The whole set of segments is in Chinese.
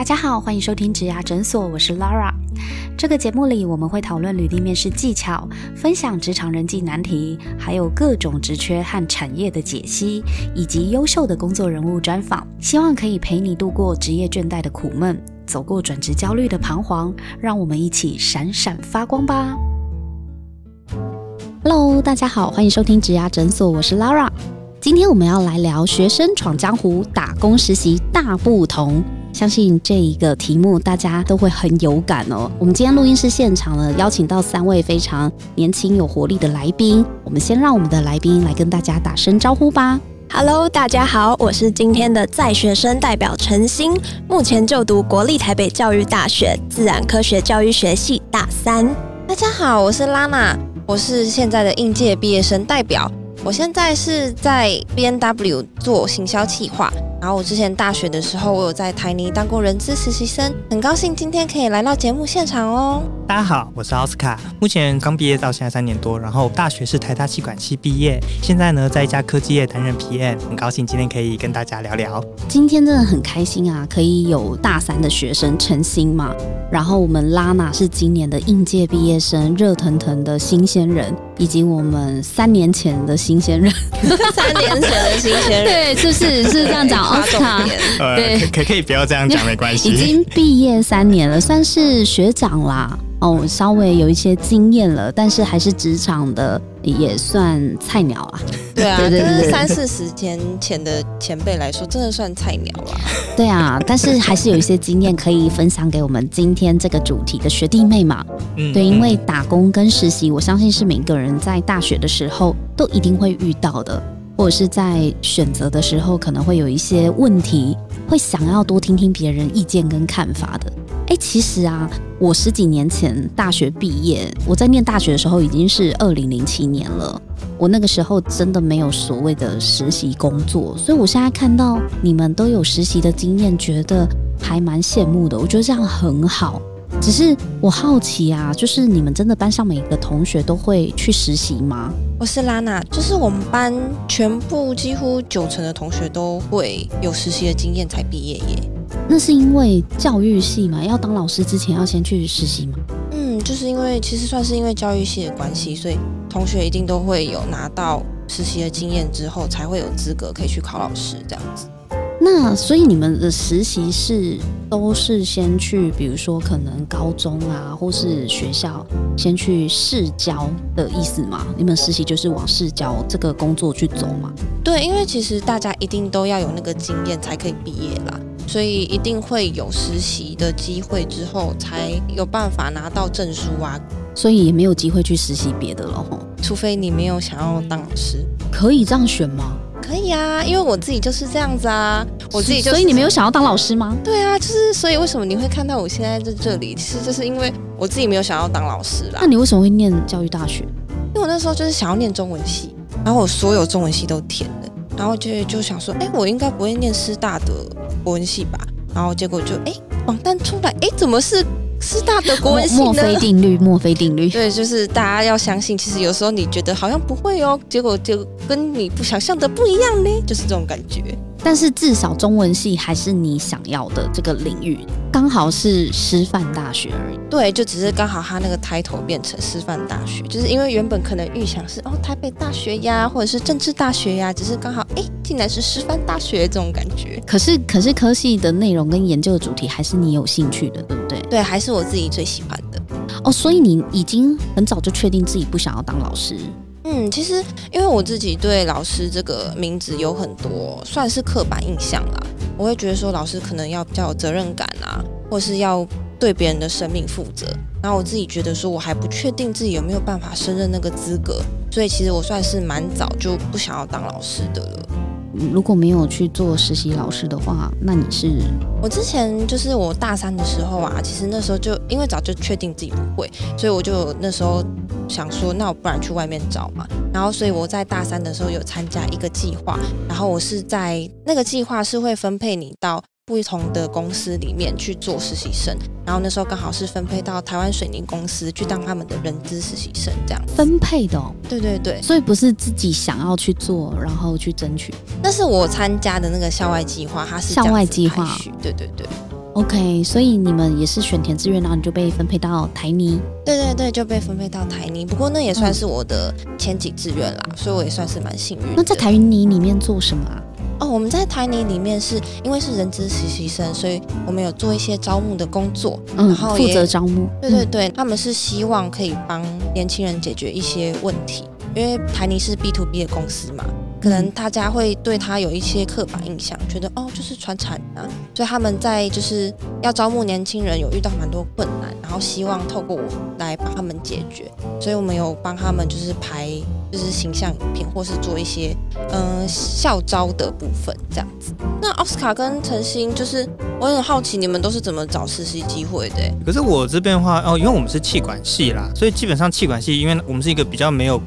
大家好，欢迎收听职涯诊所，我是 Laura。这个节目里，我们会讨论履历面试技巧，分享职场人际难题，还有各种职缺和产业的解析，以及优秀的工作人物专访。希望可以陪你度过职业倦怠的苦闷，走过转职焦虑的彷徨，让我们一起闪闪发光吧。Hello，大家好，欢迎收听职涯诊所，我是 Laura。今天我们要来聊学生闯江湖、打工实习大不同。相信这一个题目大家都会很有感哦。我们今天录音室现场呢，邀请到三位非常年轻有活力的来宾。我们先让我们的来宾来跟大家打声招呼吧。Hello，大家好，我是今天的在学生代表陈星，目前就读国立台北教育大学自然科学教育学系大三。大家好，我是拉娜，我是现在的应届毕业生代表。我现在是在 B N W 做行销企划。然后我之前大学的时候，我有在台泥当过人资实习生，很高兴今天可以来到节目现场哦。大家好，我是奥斯卡，目前刚毕业到现在三年多，然后大学是台大气管系毕业，现在呢在一家科技业担任 PM，很高兴今天可以跟大家聊聊。今天真的很开心啊，可以有大三的学生陈星嘛，然后我们拉娜是今年的应届毕业生，热腾腾的新鲜人，以及我们三年前的新鲜人，三年前的新鲜人，对，就是是这样讲。奥斯卡，对，可可以不要这样讲，没关系。已经毕业三年了，算是学长啦。哦，稍微有一些经验了，但是还是职场的也算菜鸟啊。对啊，对对对，三四十年前的前辈来说，真的算菜鸟了。对啊，但是还是有一些经验可以分享给我们今天这个主题的学弟妹嘛。嗯，对，因为打工跟实习，我相信是每个人在大学的时候都一定会遇到的。或者是在选择的时候，可能会有一些问题，会想要多听听别人意见跟看法的。哎，其实啊，我十几年前大学毕业，我在念大学的时候已经是二零零七年了。我那个时候真的没有所谓的实习工作，所以我现在看到你们都有实习的经验，觉得还蛮羡慕的。我觉得这样很好。只是我好奇啊，就是你们真的班上每个同学都会去实习吗？我是拉娜，就是我们班全部几乎九成的同学都会有实习的经验才毕业耶。那是因为教育系嘛，要当老师之前要先去实习吗？嗯，就是因为其实算是因为教育系的关系，所以同学一定都会有拿到实习的经验之后，才会有资格可以去考老师这样子。那所以你们的实习是都是先去，比如说可能高中啊，或是学校先去试教的意思吗？你们实习就是往试教这个工作去走吗？对，因为其实大家一定都要有那个经验才可以毕业啦，所以一定会有实习的机会之后才有办法拿到证书啊。所以也没有机会去实习别的了吼，除非你没有想要当老师，可以这样选吗？可以啊，因为我自己就是这样子啊，我自己就所以你没有想要当老师吗？对啊，就是所以为什么你会看到我现在在这里，其实就是因为我自己没有想要当老师啦。那你为什么会念教育大学？因为我那时候就是想要念中文系，然后我所有中文系都填了，然后就就想说，哎，我应该不会念师大的国文系吧？然后结果就哎，榜单出来，哎，怎么是？师大的国文系墨菲定律，墨菲定律。对，就是大家要相信，其实有时候你觉得好像不会哦，结果就跟你不想象的不一样呢，就是这种感觉。但是至少中文系还是你想要的这个领域，刚好是师范大学而已。对，就只是刚好他那个抬头变成师范大学，就是因为原本可能预想是哦台北大学呀，或者是政治大学呀，只是刚好哎竟然是师范大学这种感觉。可是可是科系的内容跟研究的主题还是你有兴趣的，对对，还是我自己最喜欢的。哦，所以你已经很早就确定自己不想要当老师。嗯，其实因为我自己对老师这个名字有很多算是刻板印象啦，我会觉得说老师可能要比较有责任感啊，或是要对别人的生命负责。然后我自己觉得说我还不确定自己有没有办法胜任那个资格，所以其实我算是蛮早就不想要当老师的了。如果没有去做实习老师的话，那你是？我之前就是我大三的时候啊，其实那时候就因为早就确定自己不会，所以我就那时候想说，那我不然去外面找嘛。然后，所以我在大三的时候有参加一个计划，然后我是在那个计划是会分配你到。不同的公司里面去做实习生，然后那时候刚好是分配到台湾水泥公司去当他们的人资实习生，这样分配的。对对对，所以不是自己想要去做，然后去争取。那是我参加的那个校外计划，它是校外计划。对对对。OK，所以你们也是选填志愿，然后你就被分配到台泥。对对对，就被分配到台泥。不过那也算是我的前几志愿啦，所以我也算是蛮幸运。那在台泥里面做什么啊？哦，我们在台泥里面是因为是人资实习生，所以我们有做一些招募的工作，然后负责招募。对对对，他们是希望可以帮年轻人解决一些问题，因为台泥是 B to B 的公司嘛。可能大家会对他有一些刻板印象，觉得哦就是传产啊，所以他们在就是要招募年轻人，有遇到蛮多困难，然后希望透过我来帮他们解决，所以我们有帮他们就是拍就是形象影片，或是做一些嗯校招的部分这样子。那奥斯卡跟陈星，就是我很好奇你们都是怎么找实习机会的？可是我这边的话哦，因为我们是气管系啦，所以基本上气管系，因为我们是一个比较没有。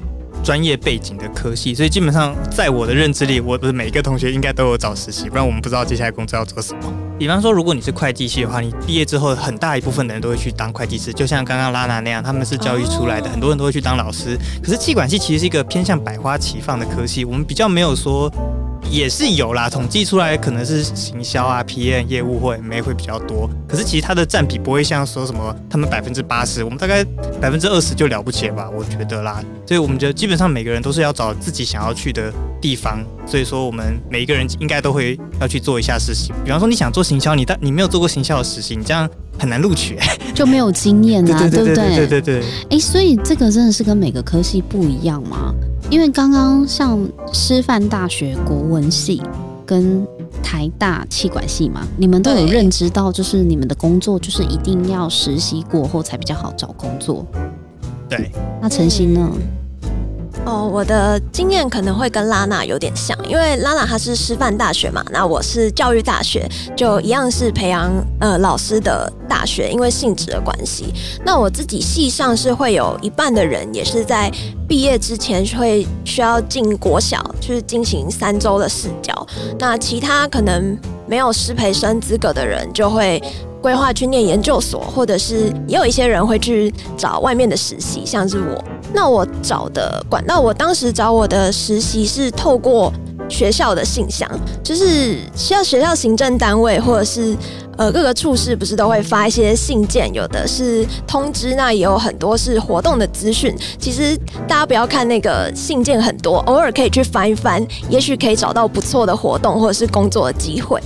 专业背景的科系，所以基本上在我的认知里，我的每一个同学应该都有找实习，不然我们不知道接下来工作要做什么。比方说，如果你是会计系的话，你毕业之后很大一部分的人都会去当会计师，就像刚刚拉娜那样，他们是教育出来的，很多人都会去当老师。可是气管系其实是一个偏向百花齐放的科系，我们比较没有说。也是有啦，统计出来可能是行销啊、PM 业务或 MA 会比较多，可是其实它的占比不会像说什么他们百分之八十，我们大概百分之二十就了不起了吧？我觉得啦，所以我们觉得基本上每个人都是要找自己想要去的地方，所以说我们每一个人应该都会要去做一下实习。比方说你想做行销，你但你没有做过行销的实习，你这样很难录取，就没有经验啊，对不对？对对对。哎，所以这个真的是跟每个科系不一样吗？因为刚刚像师范大学国文系跟台大气管系嘛，你们都有认知到，就是你们的工作就是一定要实习过后才比较好找工作。对，那陈曦呢？哦，我的经验可能会跟拉娜有点像，因为拉娜她是师范大学嘛，那我是教育大学，就一样是培养呃老师的大学，因为性质的关系。那我自己系上是会有一半的人也是在毕业之前会需要进国小去进行三周的试教，那其他可能没有师培生资格的人就会。规划去念研究所，或者是也有一些人会去找外面的实习，像是我。那我找的管道，我当时找我的实习是透过学校的信箱，就是需要学校行政单位或者是呃各个处室不是都会发一些信件，有的是通知，那也有很多是活动的资讯。其实大家不要看那个信件很多，偶尔可以去翻一翻，也许可以找到不错的活动或者是工作的机会。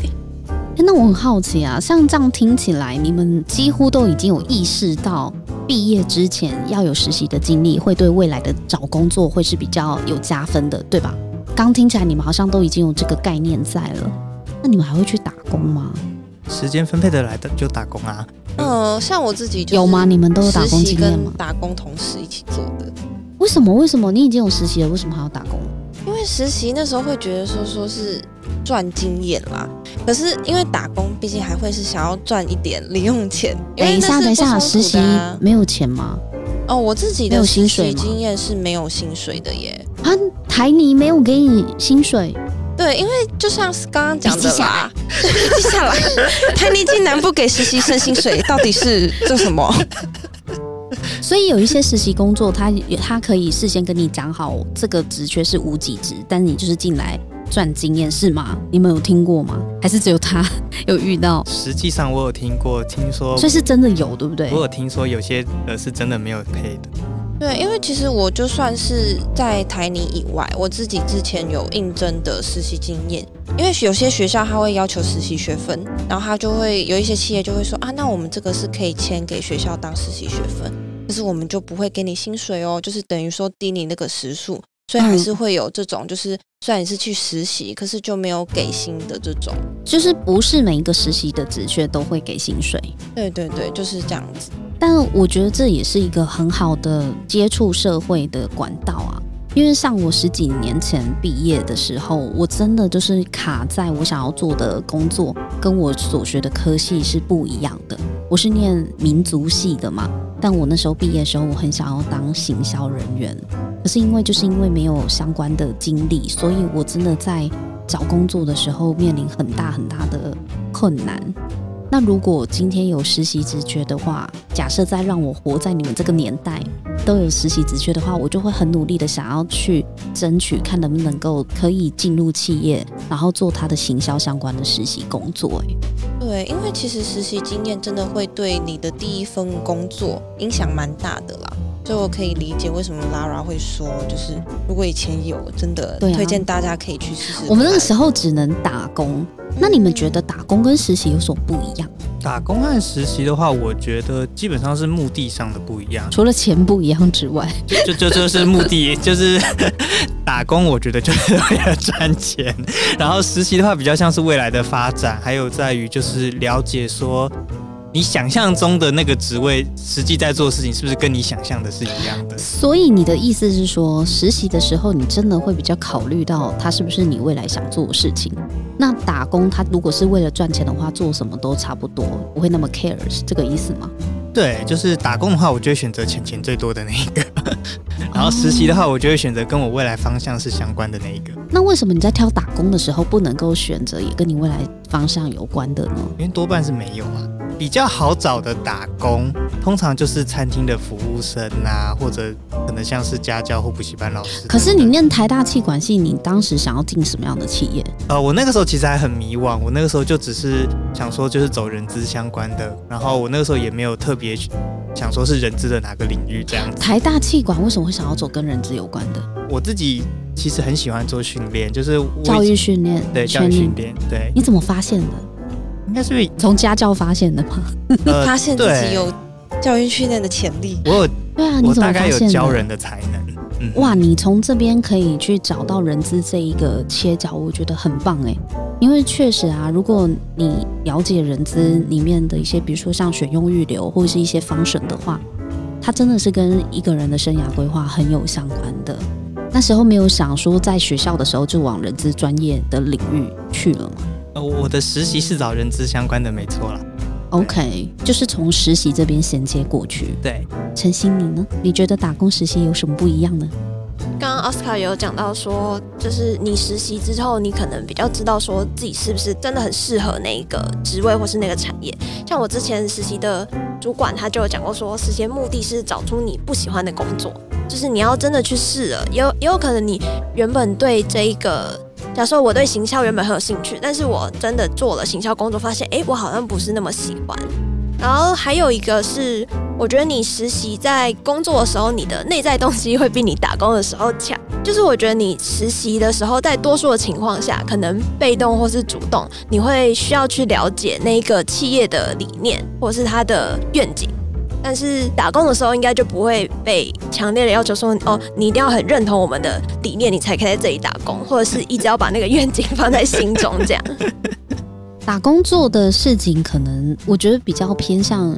那我很好奇啊，像这样听起来，你们几乎都已经有意识到，毕业之前要有实习的经历，会对未来的找工作会是比较有加分的，对吧？刚听起来你们好像都已经有这个概念在了，那你们还会去打工吗？时间分配得来的就打工啊。呃，像我自己有吗？你们都有打工经验吗？打工同事一起做的。为什么？为什么你已经有实习了，为什么还要打工？因为实习那时候会觉得说说是赚经验啦，可是因为打工毕竟还会是想要赚一点零用钱。等一下，等一下，实习没有钱吗？哦，我自己的实习经验是没有薪水的耶。啊，台泥没有给你薪水？对，因为就像是刚刚讲的啦，记下来，台泥竟然不给实习生薪水，到底是做什么？所以有一些实习工作，他他可以事先跟你讲好，这个职缺是无几职，但你就是进来赚经验，是吗？你们有听过吗？还是只有他 有遇到？实际上我有听过，听说，所以是真的有，对不对？我有听说有些呃是真的没有配的。对，因为其实我就算是在台泥以外，我自己之前有应征的实习经验，因为有些学校他会要求实习学分，然后他就会有一些企业就会说啊，那我们这个是可以签给学校当实习学分。但是我们就不会给你薪水哦，就是等于说低你那个时数，所以还是会有这种，就是虽然你是去实习，可是就没有给薪的这种，就是不是每一个实习的职缺都会给薪水。对对对，就是这样子。但我觉得这也是一个很好的接触社会的管道啊，因为像我十几年前毕业的时候，我真的就是卡在我想要做的工作跟我所学的科系是不一样的。我是念民族系的嘛。但我那时候毕业的时候，我很想要当行销人员，可是因为就是因为没有相关的经历，所以我真的在找工作的时候面临很大很大的困难。那如果今天有实习直觉的话，假设再让我活在你们这个年代都有实习直觉的话，我就会很努力的想要去争取，看能不能够可以进入企业，然后做他的行销相关的实习工作。哎，对，因为其实实习经验真的会对你的第一份工作影响蛮大的啦，所以我可以理解为什么 Lara 会说，就是如果以前有，真的推荐大家可以去试试。我们那个时候只能打工，那你们觉得打工跟实习有什么不一样？打工和实习的话，我觉得基本上是目的上的不一样，除了钱不一样之外，就就就是目的，就是 打工，我觉得就是 为了赚钱，然后实习的话比较像是未来的发展，还有在于就是了解说。你想象中的那个职位，实际在做的事情是不是跟你想象的是一样的？所以你的意思是说，实习的时候你真的会比较考虑到他是不是你未来想做的事情？那打工他如果是为了赚钱的话，做什么都差不多，不会那么 care，是这个意思吗？对，就是打工的话，我就会选择钱钱最多的那一个；然后实习的话，我就会选择跟我未来方向是相关的那一个。那为什么你在挑打工的时候不能够选择也跟你未来方向有关的呢？因为多半是没有啊。比较好找的打工，通常就是餐厅的服务生啊，或者可能像是家教或补习班老师。可是你念台大气管系，你当时想要进什么样的企业？呃，我那个时候其实还很迷惘，我那个时候就只是想说就是走人资相关的，然后我那个时候也没有特别想说是人资的哪个领域这样子。台大气管为什么会想要走跟人资有关的？我自己其实很喜欢做训练，就是教育训练，对教育训练，对。你怎么发现的？应该是从家教发现的吗？发现自己有教育训练的潜力。我有，对啊，你怎么发现有教人的才能。哇，你从这边可以去找到人资这一个切角，我觉得很棒哎。因为确实啊，如果你了解人资里面的一些，比如说像选用预留或者是一些方审的话，它真的是跟一个人的生涯规划很有相关的。那时候没有想说在学校的时候就往人资专业的领域去了吗？我的实习是找人资相关的，没错啦。OK，就是从实习这边衔接过去。对，陈曦，你呢？你觉得打工实习有什么不一样呢？刚刚奥斯卡有讲到说，就是你实习之后，你可能比较知道说自己是不是真的很适合那个职位或是那个产业。像我之前实习的主管，他就有讲过说，实习目的是找出你不喜欢的工作，就是你要真的去试了，也有也有可能你原本对这一个。假设我对行销原本很有兴趣，但是我真的做了行销工作，发现哎，我好像不是那么喜欢。然后还有一个是，我觉得你实习在工作的时候，你的内在动机会比你打工的时候强。就是我觉得你实习的时候，在多数的情况下，可能被动或是主动，你会需要去了解那个企业的理念或是它的愿景。但是打工的时候，应该就不会被强烈的要求说，哦，你一定要很认同我们的理念，你才可以在这里打工，或者是一直要把那个愿景放在心中这样。打工做的事情，可能我觉得比较偏向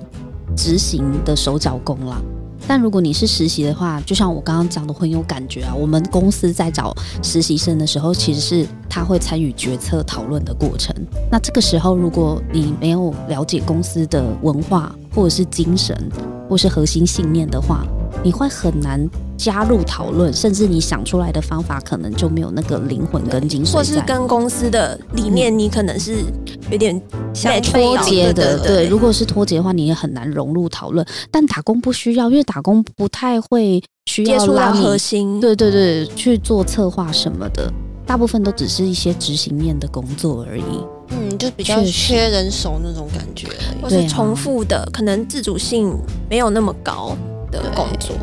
执行的手脚工啦。但如果你是实习的话，就像我刚刚讲的，很有感觉啊。我们公司在找实习生的时候，其实是他会参与决策讨论的过程。那这个时候，如果你没有了解公司的文化，或者是精神，或是核心信念的话，你会很难加入讨论，甚至你想出来的方法可能就没有那个灵魂跟精神，或是跟公司的理念，你可能是有点脱节的。对，如果是脱节的话，你也很难融入讨论。但打工不需要，因为打工不太会需要拉核心，对对对，去做策划什么的，大部分都只是一些执行面的工作而已。嗯，就比较缺人手那种感觉，或是重复的，可能自主性没有那么高的工作。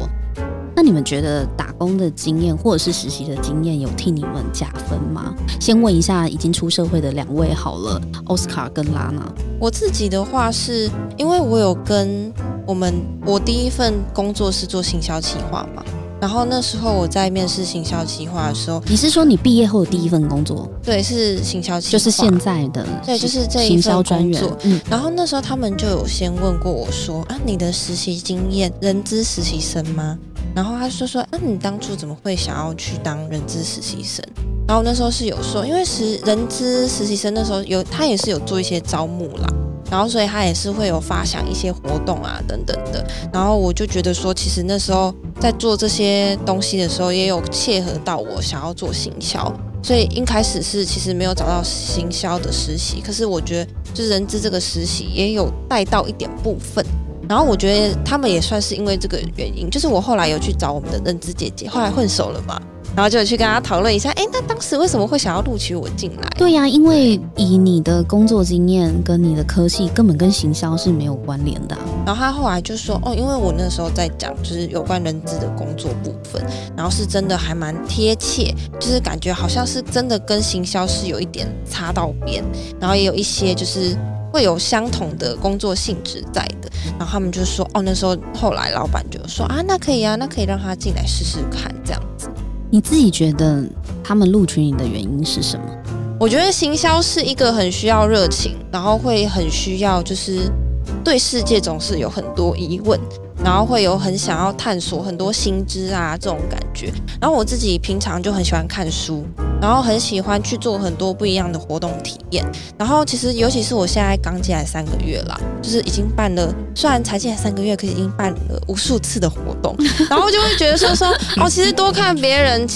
那你们觉得打工的经验或者是实习的经验有替你们加分吗？先问一下已经出社会的两位好了，奥斯卡跟拉娜。我自己的话是因为我有跟我们，我第一份工作是做行销企划嘛。然后那时候我在面试行销企划的时候，你是说你毕业后的第一份工作？对，是行销企划，就是现在的，对，就是这一份工作。嗯，然后那时候他们就有先问过我说啊，你的实习经验，人资实习生吗？然后他说说，那你当初怎么会想要去当人资实习生？然后那时候是有说，因为实人资实习生那时候有，他也是有做一些招募啦。然后，所以他也是会有发想一些活动啊，等等的。然后我就觉得说，其实那时候在做这些东西的时候，也有切合到我想要做行销。所以一开始是其实没有找到行销的实习，可是我觉得就是人资这个实习也有带到一点部分。然后我觉得他们也算是因为这个原因，就是我后来有去找我们的认知姐姐，后来混熟了嘛。然后就去跟他讨论一下，哎，那当时为什么会想要录取我进来？对呀，因为以你的工作经验跟你的科系，根本跟行销是没有关联的。然后他后来就说，哦，因为我那时候在讲就是有关人资的工作部分，然后是真的还蛮贴切，就是感觉好像是真的跟行销是有一点擦到边，然后也有一些就是会有相同的工作性质在的。然后他们就说，哦，那时候后来老板就说，啊，那可以啊，那可以让他进来试试看这样子。你自己觉得他们录取你的原因是什么？我觉得行销是一个很需要热情，然后会很需要就是对世界总是有很多疑问。然后会有很想要探索很多新知啊这种感觉。然后我自己平常就很喜欢看书，然后很喜欢去做很多不一样的活动体验。然后其实尤其是我现在刚进来三个月啦，就是已经办了，虽然才进来三个月，可是已经办了无数次的活动。然后就会觉得说说哦，其实多看别人，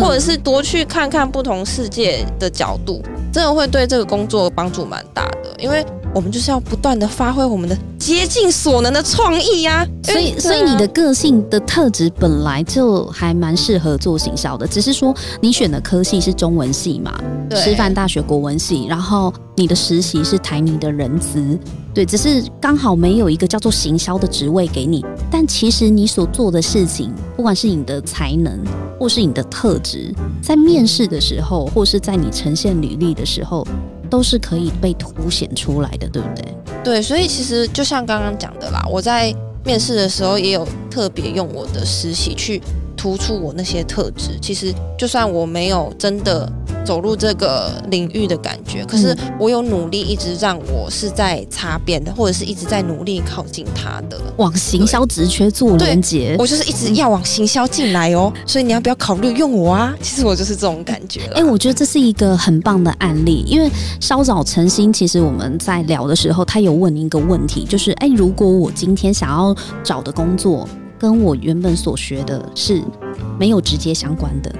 或者是多去看看不同世界的角度，真的会对这个工作帮助蛮大的，因为。我们就是要不断的发挥我们的竭尽所能的创意呀，所以所以你的个性的特质本来就还蛮适合做行销的，只是说你选的科系是中文系嘛，师范大学国文系，然后你的实习是台泥的人资，对，只是刚好没有一个叫做行销的职位给你，但其实你所做的事情，不管是你的才能或是你的特质，在面试的时候，或是在你呈现履历的时候。都是可以被凸显出来的，对不对？对，所以其实就像刚刚讲的啦，我在面试的时候也有特别用我的实习去突出我那些特质。其实就算我没有真的。走入这个领域的感觉，可是我有努力，一直让我是在擦边的，或者是一直在努力靠近他的，往行销职缺做连接。我就是一直要往行销进来哦，所以你要不要考虑用我啊？其实我就是这种感觉。哎，我觉得这是一个很棒的案例，因为稍早晨星，其实我们在聊的时候，他有问你一个问题，就是哎，如果我今天想要找的工作跟我原本所学的是没有直接相关的。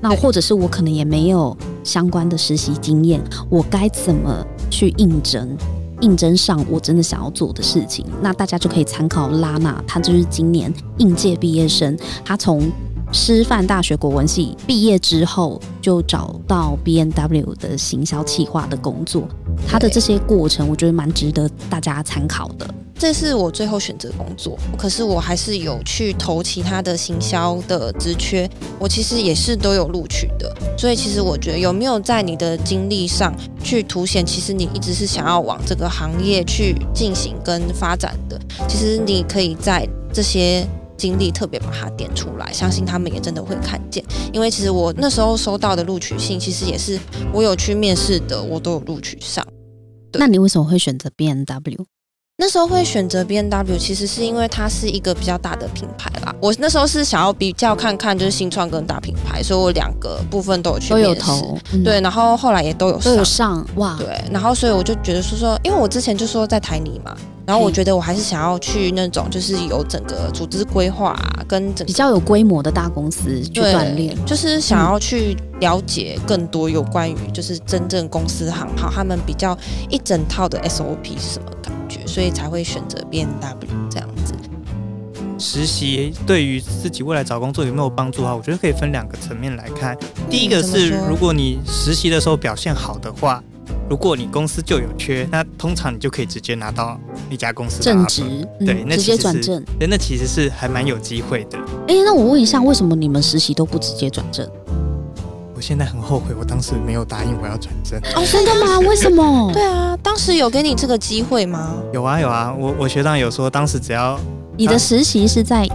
那或者是我可能也没有相关的实习经验，我该怎么去应征？应征上我真的想要做的事情，那大家就可以参考拉娜，她就是今年应届毕业生，她从师范大学国文系毕业之后，就找到 B N W 的行销企划的工作，她的这些过程，我觉得蛮值得大家参考的。这是我最后选择工作，可是我还是有去投其他的行销的职缺，我其实也是都有录取的。所以其实我觉得有没有在你的经历上去凸显，其实你一直是想要往这个行业去进行跟发展的，其实你可以在这些经历特别把它点出来，相信他们也真的会看见。因为其实我那时候收到的录取信，其实也是我有去面试的，我都有录取上。那你为什么会选择 B N W？那时候会选择 B N W，其实是因为它是一个比较大的品牌啦。我那时候是想要比较看看，就是新创跟大品牌，所以我两个部分都有去都有投，对，然后后来也都有都有上哇，对，然后所以我就觉得说说，因为我之前就说在台泥嘛，然后我觉得我还是想要去那种就是有整个组织规划跟整比较有规模的大公司去锻炼，就是想要去了解更多有关于就是真正公司行号他们比较一整套的 S O P 是什么所以才会选择 N W 这样子。实习对于自己未来找工作有没有帮助啊？我觉得可以分两个层面来看。第一个是，如果你实习的时候表现好的话，如果你公司就有缺，那通常你就可以直接拿到那家公司正职，对，那直接转正，对，那其实是还蛮有机会的。哎，那我问一下，为什么你们实习都不直接转正？我现在很后悔，我当时没有答应我要转正。哦，真的吗？为什么？对啊，当时有给你这个机会吗？有啊，有啊，我我学长有说，当时只要。你的实习是在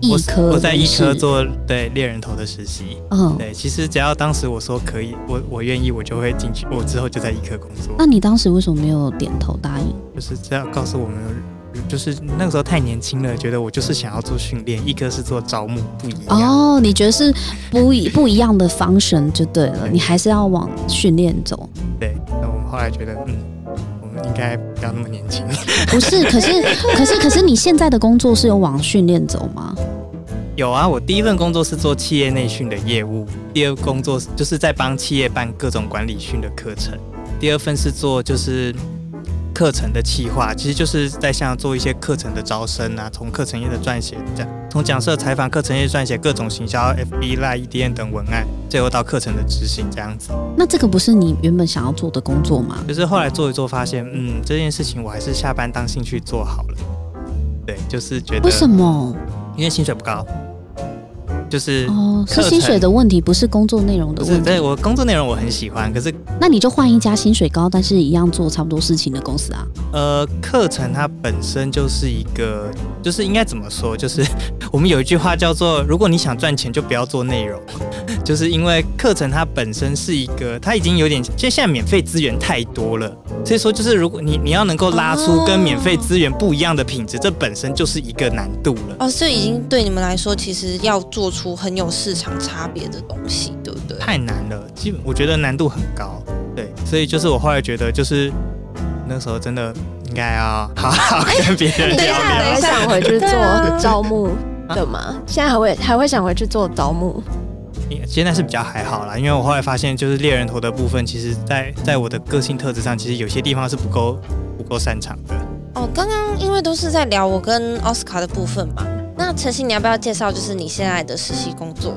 医科，我在医科做对猎人头的实习。嗯，对，其实只要当时我说可以，我我愿意，我就会进去。我之后就在医科工作。那你当时为什么没有点头答应？就是这样告诉我们，就是那个时候太年轻了，觉得我就是想要做训练，一个是做招募，不一样。哦，你觉得是不一不一样的方式就对了，你还是要往训练走。对，那我们后来觉得，嗯。我应该不要那么年轻。不是，可是，可是，可是，你现在的工作是有往训练走吗？有啊，我第一份工作是做企业内训的业务，第二工作就是在帮企业办各种管理训的课程，第二份是做就是。课程的企划，其实就是在像做一些课程的招生啊，从课程页的撰写这样，从讲师采访、课程页撰写各种行销、FB、Line、EDN 等文案，最后到课程的执行这样子。那这个不是你原本想要做的工作吗？就是后来做一做，发现嗯，这件事情我还是下班当兴趣做好了。对，就是觉得为什么？因为薪水不高。就是哦，是薪水的问题，不是工作内容的问题。对，我工作内容我很喜欢，可是那你就换一家薪水高，但是一样做差不多事情的公司啊。呃，课程它本身就是一个，就是应该怎么说？就是 我们有一句话叫做：如果你想赚钱，就不要做内容。就是因为课程它本身是一个，它已经有点，其实现在免费资源太多了，所以说就是如果你你要能够拉出跟免费资源不一样的品质，这本身就是一个难度了。哦，这已经对你们来说，其实要做出。出很有市场差别的东西，对不对？太难了，基本我觉得难度很高，对，所以就是我后来觉得，就是那时候真的应该要 好好跟别人聊聊。会想回去做招募的吗？现在还会还会想回去做招募？现在是比较还好啦，因为我后来发现，就是猎人头的部分，其实在在我的个性特质上，其实有些地方是不够不够擅长的。哦，刚刚因为都是在聊我跟奥斯卡的部分嘛。那陈曦，你要不要介绍就是你现在的实习工作？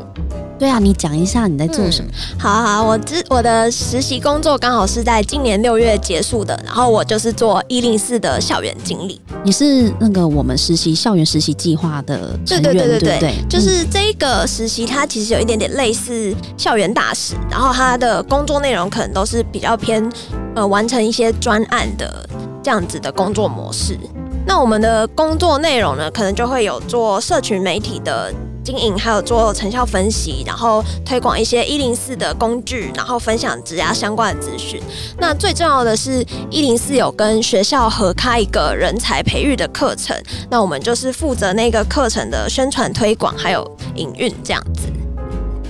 对啊，你讲一下你在做什么。好好，我之我的实习工作刚好是在今年六月结束的，然后我就是做一零四的校园经理。你是那个我们实习校园实习计划的成员，对对对对，就是这一个实习，它其实有一点点类似校园大使，然后它的工作内容可能都是比较偏呃完成一些专案的这样子的工作模式。那我们的工作内容呢，可能就会有做社群媒体的经营，还有做成效分析，然后推广一些一零四的工具，然后分享职涯相关的资讯。那最重要的是，一零四有跟学校合开一个人才培育的课程，那我们就是负责那个课程的宣传推广，还有营运这样子。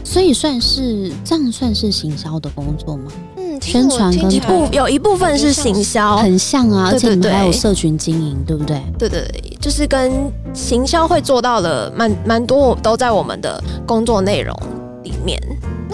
所以算是这样，算是行销的工作吗？宣传跟部有一部分是行销，很像啊，而且你们还有社群经营，对不对？对对对，就是跟行销会做到的蛮蛮多，都在我们的工作内容里面。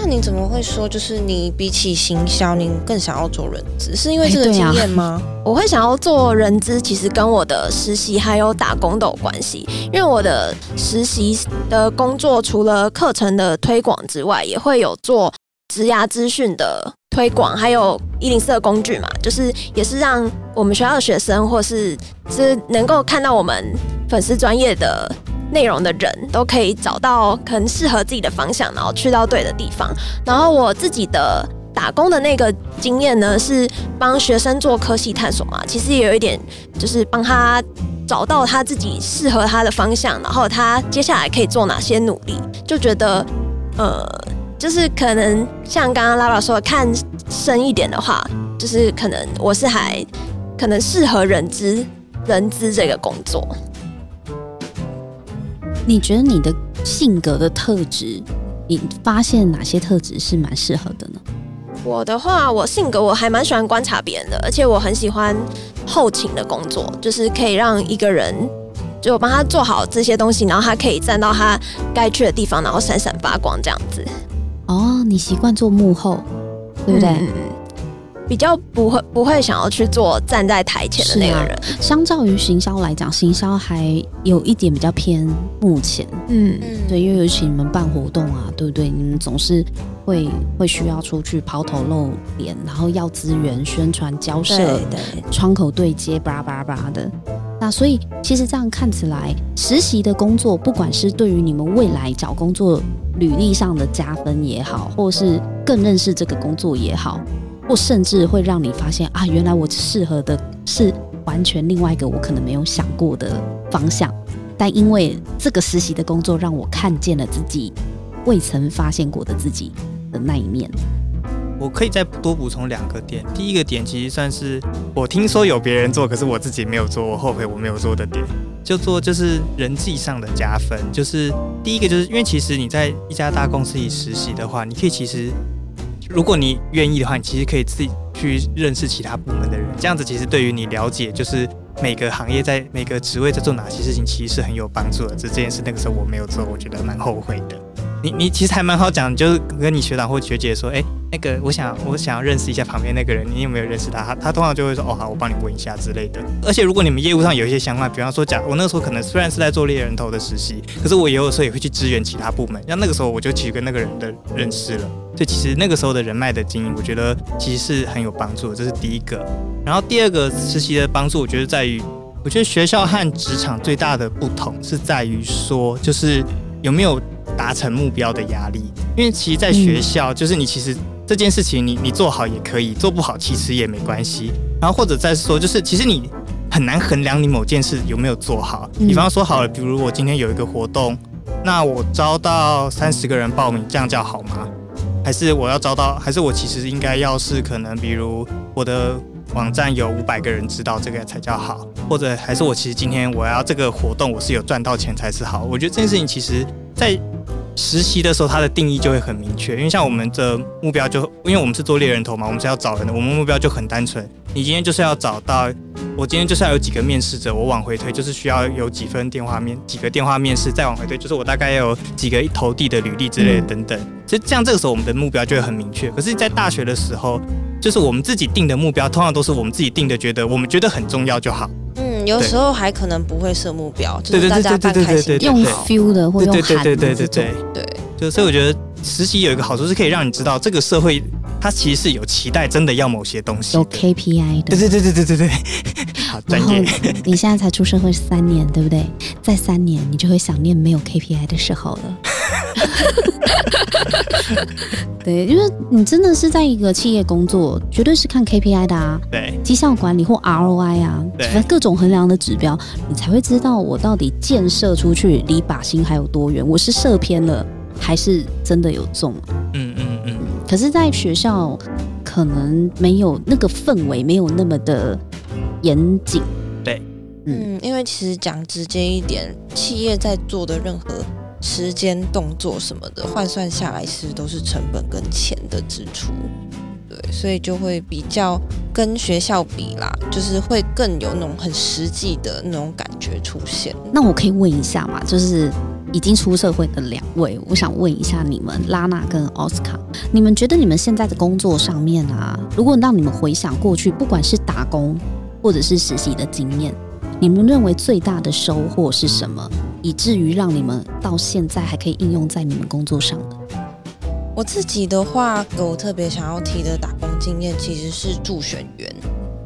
那你怎么会说，就是你比起行销，你更想要做人资？是因为这个经验吗？我会想要做人资，其实跟我的实习还有打工都有关系。因为我的实习的工作，除了课程的推广之外，也会有做职涯资讯的。推广还有一零四的工具嘛，就是也是让我们学校的学生，或是是能够看到我们粉丝专业的内容的人，都可以找到可能适合自己的方向，然后去到对的地方。然后我自己的打工的那个经验呢，是帮学生做科系探索嘛，其实也有一点就是帮他找到他自己适合他的方向，然后他接下来可以做哪些努力，就觉得呃。就是可能像刚刚拉拉说的，看深一点的话，就是可能我是还可能适合人资人资这个工作。你觉得你的性格的特质，你发现哪些特质是蛮适合的呢？我的话，我性格我还蛮喜欢观察别人的，而且我很喜欢后勤的工作，就是可以让一个人就帮他做好这些东西，然后他可以站到他该去的地方，然后闪闪发光这样子。哦，你习惯做幕后，对不对？比较不会不会想要去做站在台前的那个人。相较于行销来讲，行销还有一点比较偏幕前。嗯，对，因为尤其你们办活动啊，对不对？你们总是会会需要出去抛头露脸，然后要资源、宣传、交涉、窗口对接，巴拉巴拉巴拉的。那所以其实这样看起来，实习的工作，不管是对于你们未来找工作履历上的加分也好，或是更认识这个工作也好，或甚至会让你发现啊，原来我适合的是完全另外一个我可能没有想过的方向。但因为这个实习的工作，让我看见了自己未曾发现过的自己的那一面。我可以再多补充两个点。第一个点其实算是我听说有别人做，可是我自己没有做，我后悔我没有做的点，就做就是人际上的加分。就是第一个，就是因为其实你在一家大公司里实习的话，你可以其实如果你愿意的话，你其实可以自己去认识其他部门的人，这样子其实对于你了解就是每个行业在每个职位在做哪些事情，其实是很有帮助的。这这件事那个时候我没有做，我觉得蛮后悔的。你你其实还蛮好讲，就是跟你学长或学姐说，哎，那个我想我想要认识一下旁边那个人，你有没有认识他？他他通常就会说，哦好，我帮你问一下之类的。而且如果你们业务上有一些相关，比方说假我那时候可能虽然是在做猎人头的实习，可是我有的时候也会去支援其他部门，像那个时候我就其实跟那个人的认识了。所以其实那个时候的人脉的经营，我觉得其实是很有帮助的，这是第一个。然后第二个实习的帮助，我觉得在于，我觉得学校和职场最大的不同是在于说，就是有没有。达成目标的压力，因为其实，在学校，就是你其实这件事情，你你做好也可以，做不好其实也没关系。然后或者再说，就是其实你很难衡量你某件事有没有做好。比方说好了，比如我今天有一个活动，那我招到三十个人报名，这样叫好吗？还是我要招到，还是我其实应该要是可能，比如我的网站有五百个人知道这个才叫好，或者还是我其实今天我要这个活动我是有赚到钱才是好。我觉得这件事情其实，在实习的时候，它的定义就会很明确，因为像我们的目标就，因为我们是做猎人头嘛，我们是要找人的，我们目标就很单纯。你今天就是要找到，我今天就是要有几个面试者，我往回推就是需要有几分电话面，几个电话面试，再往回推就是我大概要有几个投递的履历之类的等等。所以这样这个时候我们的目标就会很明确。可是，在大学的时候，就是我们自己定的目标，通常都是我们自己定的，觉得我们觉得很重要就好。有时候还可能不会设目标，就是大家办开心，用 feel 的或用喊的这种。对，就所以我觉得实习有一个好处是可以让你知道这个社会它其实是有期待，真的要某些东西，有 KPI 的。对对对对对对对。好专业。你现在才出社会三年，对不对？在三年你就会想念没有 KPI 的时候了。对，因为你真的是在一个企业工作，绝对是看 KPI 的啊。对，绩效管理或 ROI 啊，对，各种衡量的指标，你才会知道我到底建设出去离靶心还有多远，我是射偏了还是真的有中。嗯嗯嗯。可是，在学校可能没有那个氛围，没有那么的严谨。对，嗯，因为其实讲直接一点，企业在做的任何。时间、动作什么的换算下来，其实都是成本跟钱的支出，对，所以就会比较跟学校比啦，就是会更有那种很实际的那种感觉出现。那我可以问一下嘛，就是已经出社会的两位，我想问一下你们拉娜跟奥斯卡，你们觉得你们现在的工作上面啊，如果让你们回想过去，不管是打工或者是实习的经验。你们认为最大的收获是什么，以至于让你们到现在还可以应用在你们工作上的？我自己的话，我特别想要提的打工经验其实是助选员，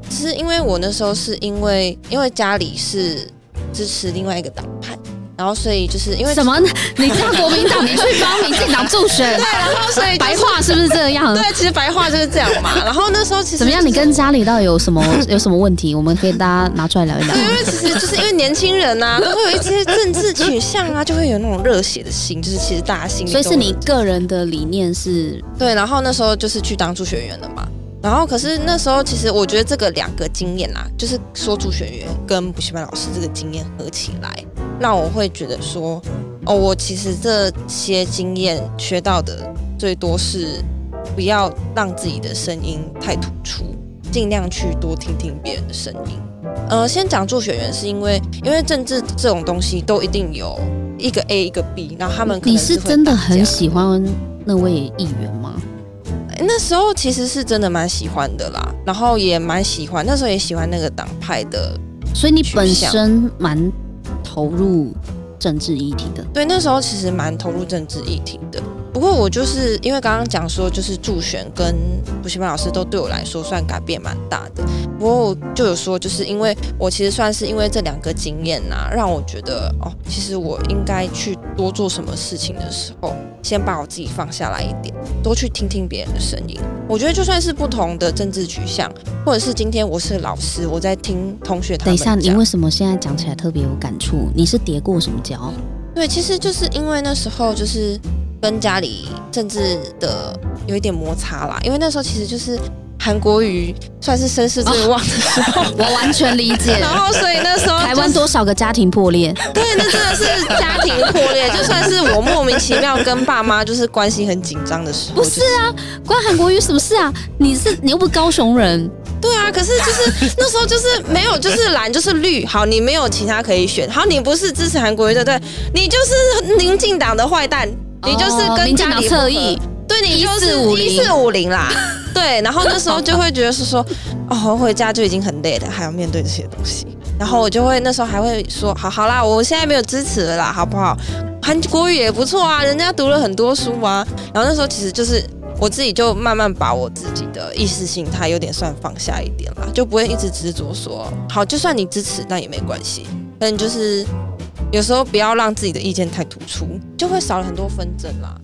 只是因为我那时候是因为因为家里是支持另外一个党派。然后，所以就是因为什么？你叫国民党，你去帮民进党助选？对，然后所以白话是不是这样？对，其实白话就是这样嘛。然后那时候其实怎么样？你跟家里到底有什么有什么问题？我们可以大家拿出来聊一聊。对，因为其实就是因为年轻人呐，都会有一些政治取向啊，就会有那种热血的心，就是其实大家心里。所以是你个人的理念是？对，然后那时候就是去当助学员了嘛。然后可是那时候其实我觉得这个两个经验啊，就是说助学员跟补习班老师这个经验合起来。让我会觉得说，哦，我其实这些经验学到的最多是不要让自己的声音太突出，尽量去多听听别人的声音。呃，先讲助学员，是因为因为政治这种东西都一定有一个 A 一个 B，然后他们你是真的很喜欢那位议员吗？那时候其实是真的蛮喜欢的啦，然后也蛮喜欢，那时候也喜欢那个党派的，所以你本身蛮。投入政治议题的，对，那时候其实蛮投入政治议题的。不过我就是因为刚刚讲说，就是助选跟补习班老师都对我来说算改变蛮大的。不过我就有说，就是因为我其实算是因为这两个经验呐，让我觉得哦，其实我应该去多做什么事情的时候，先把我自己放下来一点，多去听听别人的声音。我觉得就算是不同的政治取向，或者是今天我是老师，我在听同学他们。等一下，你为什么现在讲起来特别有感触？你是叠过什么跤？对，其实就是因为那时候就是。跟家里政治的有一点摩擦啦，因为那时候其实就是韩国瑜算是声势最旺的时候，我完全理解。然后所以那时候台湾多少个家庭破裂？对，那真的是家庭破裂，就算是我莫名其妙跟爸妈就是关系很紧张的时候。不是啊，关韩国瑜什么事啊？你是你又不是高雄人？对啊，可是就是那时候就是没有，就是蓝就是绿。好，你没有其他可以选。好，你不是支持韩国瑜对对？你就是民进党的坏蛋。你就是跟家里侧翼，对你就是一四五零啦。对，然后那时候就会觉得是说，哦，回家就已经很累了，还要面对这些东西。然后我就会那时候还会说，好好啦，我现在没有支持了啦，好不好？韩国语也不错啊，人家读了很多书啊。然后那时候其实就是我自己就慢慢把我自己的意识形态有点算放下一点啦，就不会一直执着说，好，就算你支持那也没关系。但就是有时候不要让自己的意见太突出，就会少了很多纷争啦。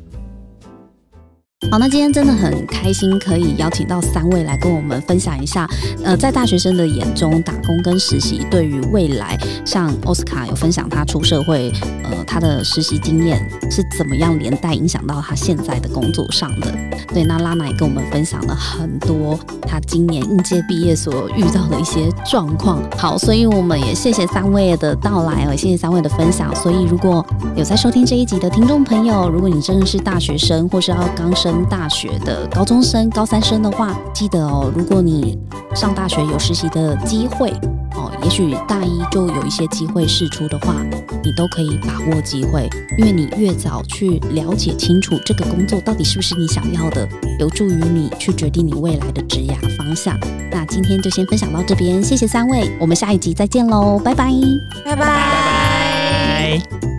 好，那今天真的很开心，可以邀请到三位来跟我们分享一下。呃，在大学生的眼中，打工跟实习对于未来，像奥斯卡有分享他出社会，呃，他的实习经验是怎么样连带影响到他现在的工作上的。对，那拉娜也跟我们分享了很多他今年应届毕业所遇到的一些状况。好，所以我们也谢谢三位的到来哦，谢谢三位的分享。所以如果有在收听这一集的听众朋友，如果你真的是大学生，或是要刚升升大学的高中生、高三生的话，记得哦，如果你上大学有实习的机会哦，也许大一就有一些机会试出的话，你都可以把握机会，因为你越早去了解清楚这个工作到底是不是你想要的，有助于你去决定你未来的职业方向。那今天就先分享到这边，谢谢三位，我们下一集再见喽，拜拜，拜拜。